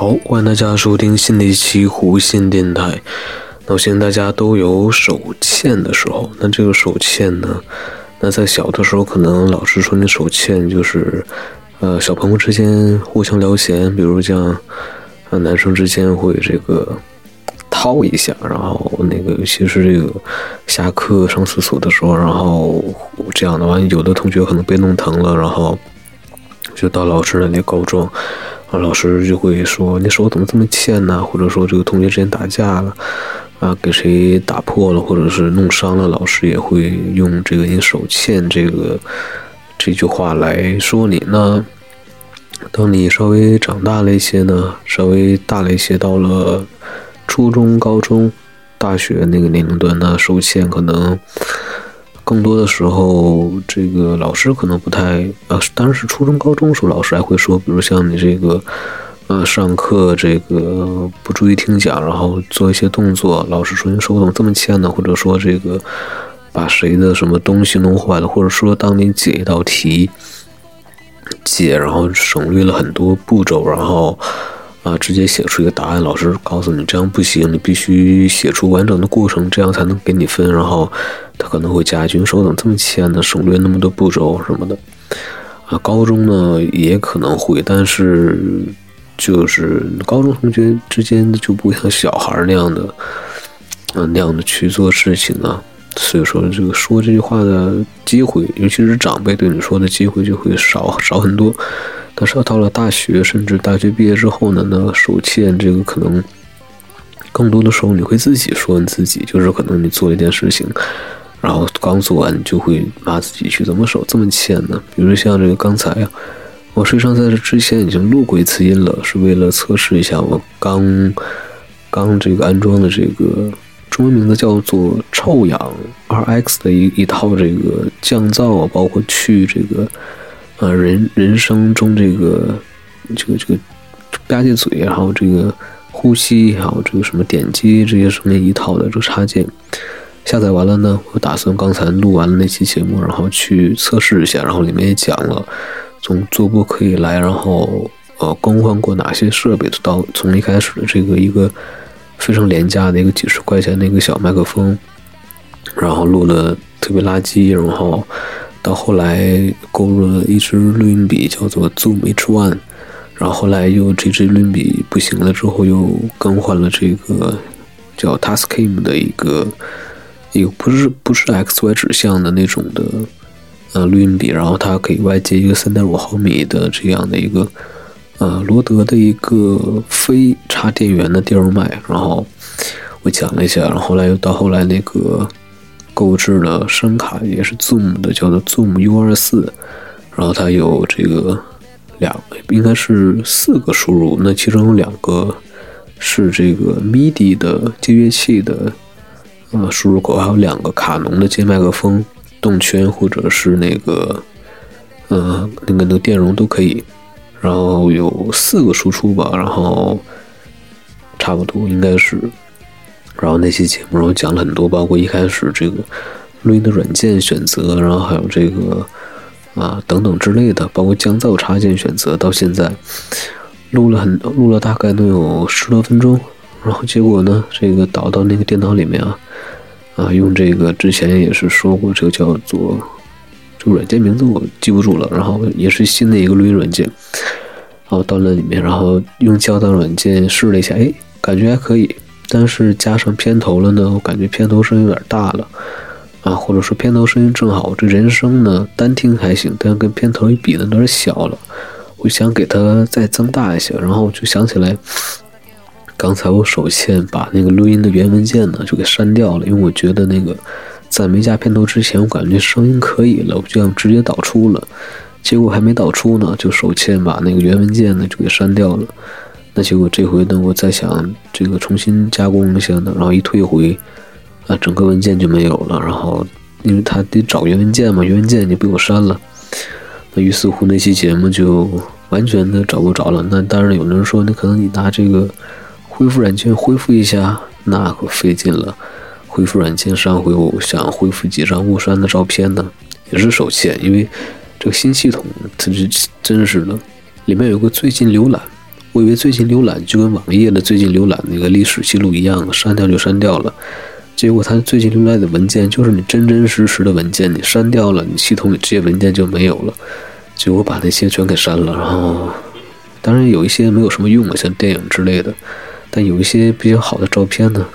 好，欢迎大家收听新的一期湖心电台。那我相信大家都有手欠的时候，那这个手欠呢，那在小的时候，可能老师说你手欠就是，呃，小朋友之间互相聊闲，比如像，呃，男生之间会这个掏一下，然后那个尤其是这个下课上厕所的时候，然后这样的话，有的同学可能被弄疼了，然后就到老师那里告状。啊，老师就会说：“你手怎么这么欠呢？”或者说这个同学之间打架了，啊，给谁打破了，或者是弄伤了，老师也会用这个“你手欠”这个这句话来说你。那当你稍微长大了一些呢，稍微大了一些，到了初中、高中、大学那个年龄段，呢手欠可能。更多的时候，这个老师可能不太呃，当然是初中、高中的时候，老师还会说，比如像你这个，呃，上课这个不注意听讲，然后做一些动作，老师说你手怎么这么欠呢？或者说这个把谁的什么东西弄坏了，或者说当你解一道题，解然后省略了很多步骤，然后。啊，直接写出一个答案，老师告诉你这样不行，你必须写出完整的过程，这样才能给你分。然后他可能会加一句：“手怎么这么欠呢？省略那么多步骤什么的。”啊，高中呢也可能会，但是就是高中同学之间就不像小孩那样的，啊那样的去做事情啊。所以说，这个说这句话的机会，尤其是长辈对你说的机会就会少少很多。但是到了大学，甚至大学毕业之后呢，那手欠这个可能更多的时候你会自己说你自己，就是可能你做一件事情，然后刚做完就会骂自己去怎么手这么欠呢？比如像这个刚才啊，我实际上在这之前已经录过一次音了，是为了测试一下我刚刚这个安装的这个中文名字叫做臭氧 RX 的一一套这个降噪啊，包括去这个。呃，人人生中这个这个这个吧唧嘴，然后这个呼吸，还有这个什么点击这些声音一套的这个插件下载完了呢，我打算刚才录完了那期节目，然后去测试一下，然后里面也讲了从做播可以来，然后呃更换过哪些设备，到从一开始的这个一个非常廉价的一个几十块钱的一个小麦克风，然后录了特别垃圾，然后。到后来购入了一支录音笔，叫做 Zoom H1，然后后来又这支录音笔不行了之后，又更换了这个叫 Tascam 的一个一个不是不是 XY 指向的那种的呃录音笔，然后它可以外接一个三点五毫米的这样的一个呃罗德的一个非插电源的电容麦，然后我讲了一下，然后后来又到后来那个。购置了声卡，也是 Zoom 的，叫做 Zoom U24，然后它有这个两，应该是四个输入，那其中有两个是这个 MIDI 的接乐器的呃输入口，还有两个卡农的接麦克风动圈或者是那个呃那个那个电容都可以，然后有四个输出吧，然后差不多应该是。然后那期节目，然后讲了很多，包括一开始这个录音的软件选择，然后还有这个啊等等之类的，包括降噪插件选择。到现在录了很录了大概能有十多分钟，然后结果呢，这个导到那个电脑里面啊啊，用这个之前也是说过，这个叫做这个软件名字我记不住了，然后也是新的一个录音软件，然后到了里面，然后用降噪软件试了一下，哎，感觉还可以。但是加上片头了呢，我感觉片头声有点大了，啊，或者说片头声音正好，这人声呢单听还行，但跟片头一比呢有点小了，我想给它再增大一些，然后我就想起来，刚才我手欠把那个录音的原文件呢就给删掉了，因为我觉得那个在没加片头之前，我感觉声音可以了，我就想直接导出了，结果还没导出呢，就手欠把那个原文件呢就给删掉了。那结果这回呢，我再想这个重新加工一下呢，然后一退回，啊，整个文件就没有了。然后因为他得找原文件嘛，原文件就被我删了。那于是乎那期节目就完全的找不着了。那当然有的人说，那可能你拿这个恢复软件恢复一下，那可费劲了。恢复软件上回我想恢复几张误删的照片呢，也是手欠，因为这个新系统它是真实的，里面有个最近浏览。我以为最近浏览就跟网页的最近浏览那个历史记录一样，删掉就删掉了。结果它最近浏览的文件就是你真真实实的文件，你删掉了，你系统里这些文件就没有了。结果把那些全给删了。然后，当然有一些没有什么用的，像电影之类的，但有一些比较好的照片呢，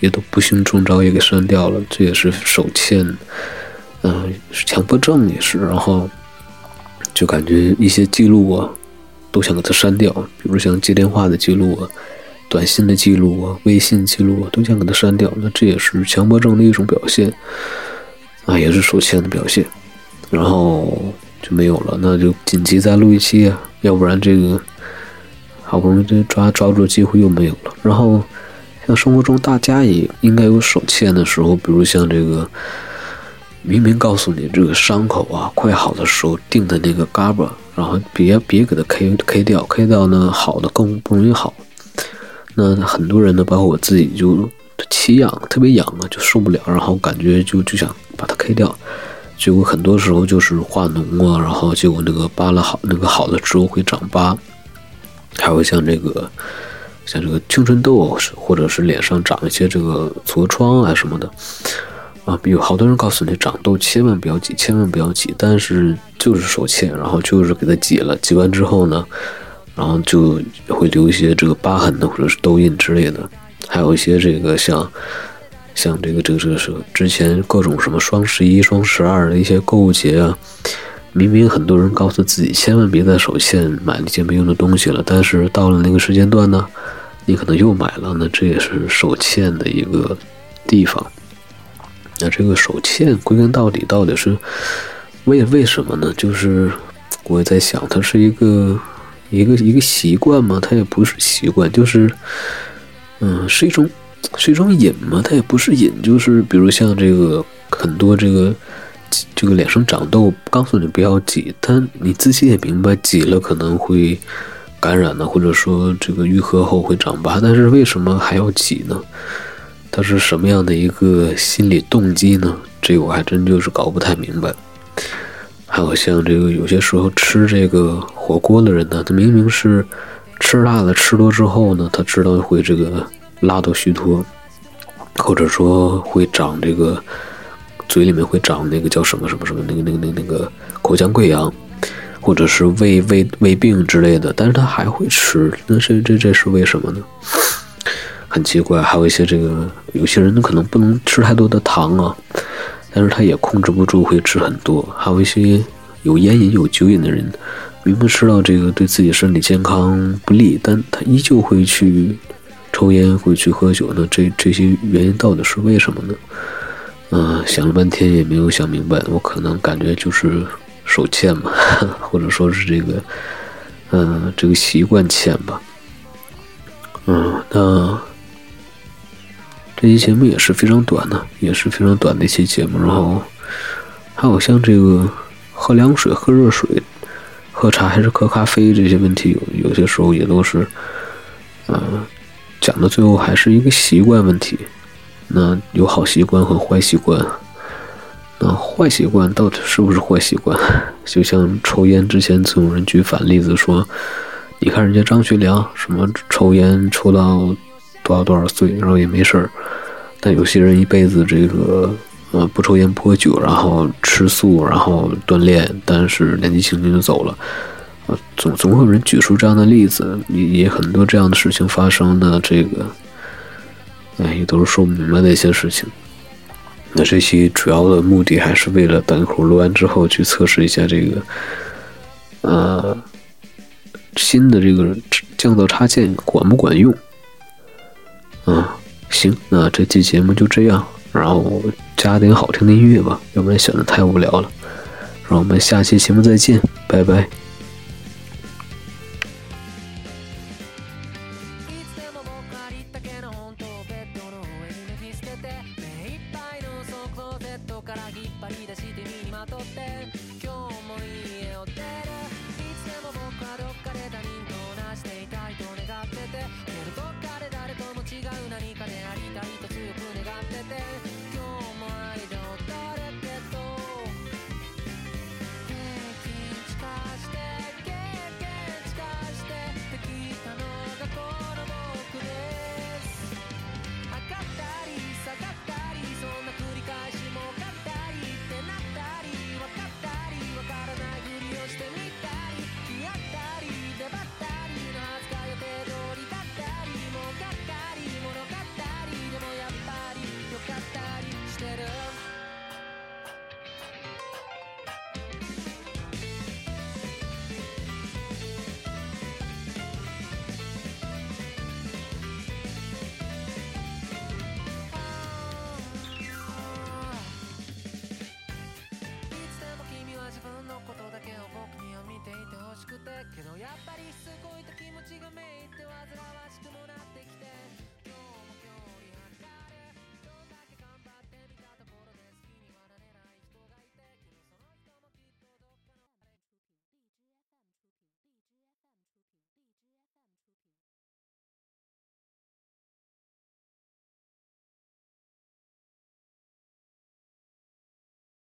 也都不幸中招，也给删掉了。这也是手欠，嗯，强迫症也是。然后就感觉一些记录啊。都想给它删掉，比如像接电话的记录啊、短信的记录啊、微信记录啊，都想给它删掉。那这也是强迫症的一种表现啊，也是手欠的表现。然后就没有了，那就紧急再录一期啊，要不然这个好不容易这抓抓住机会又没有了。然后像生活中大家也应该有手欠的时候，比如像这个。明明告诉你这个伤口啊快好的时候定的那个嘎巴，然后别别给它 K K 掉，K 掉呢好的更不容易好。那很多人呢，包括我自己，就起痒，特别痒啊，就受不了，然后感觉就就想把它 K 掉。结果很多时候就是化脓啊，然后结果那个疤了好，那个好的之后会长疤，还有像这个像这个青春痘，或者是脸上长一些这个痤疮啊什么的。啊，有好多人告诉你长痘千万不要挤，千万不要挤，但是就是手欠，然后就是给它挤了，挤完之后呢，然后就会留一些这个疤痕的或者是痘印之类的，还有一些这个像像这个这个这个是之前各种什么双十一、双十二的一些购物节啊，明明很多人告诉自己千万别在手欠买那些没用的东西了，但是到了那个时间段呢，你可能又买了，那这也是手欠的一个地方。那这个手欠归根到底到底是为为什么呢？就是我也在想，它是一个一个一个习惯吗？它也不是习惯，就是嗯，是一种是一种瘾吗？它也不是瘾，就是比如像这个很多这个这个脸上长痘，告诉你不要挤，但你自己也明白挤了可能会感染呢，或者说这个愈合后会长疤，但是为什么还要挤呢？他是什么样的一个心理动机呢？这我还真就是搞不太明白。还有像这个有些时候吃这个火锅的人呢，他明明是吃辣的，吃多之后呢，他知道会这个辣到虚脱，或者说会长这个嘴里面会长那个叫什么什么什么那个那个那个那个口腔溃疡，或者是胃胃胃病之类的，但是他还会吃，那这这这是为什么呢？很奇怪，还有一些这个有些人可能不能吃太多的糖啊，但是他也控制不住会吃很多。还有一些有烟瘾、有酒瘾的人，明明知道这个对自己身体健康不利，但他依旧会去抽烟、会去喝酒。那这这些原因到底是为什么呢？嗯，想了半天也没有想明白。我可能感觉就是手欠吧，或者说是这个，嗯，这个习惯欠吧。嗯，那。这期节目也是非常短的，也是非常短的一期节目。然后还有像这个喝凉水、喝热水、喝茶还是喝咖啡这些问题，有有些时候也都是，嗯，讲到最后还是一个习惯问题。那有好习惯和坏习惯，那坏习惯到底是不是坏习惯？就像抽烟之前，总有人举反例子说，你看人家张学良，什么抽烟抽到。多少多少岁，然后也没事儿，但有些人一辈子这个呃不抽烟不喝酒，然后吃素，然后锻炼，但是年纪轻轻就走了，啊，总总会有人举出这样的例子，也也很多这样的事情发生的，这个，哎，也都是说不明白的一些事情。那这期主要的目的还是为了等一会儿录完之后去测试一下这个，呃，新的这个降噪插件管不管用。啊，行，那这期节目就这样，然后加点好听的音乐吧，要不然显得太无聊了。让我们下期节目再见，拜拜。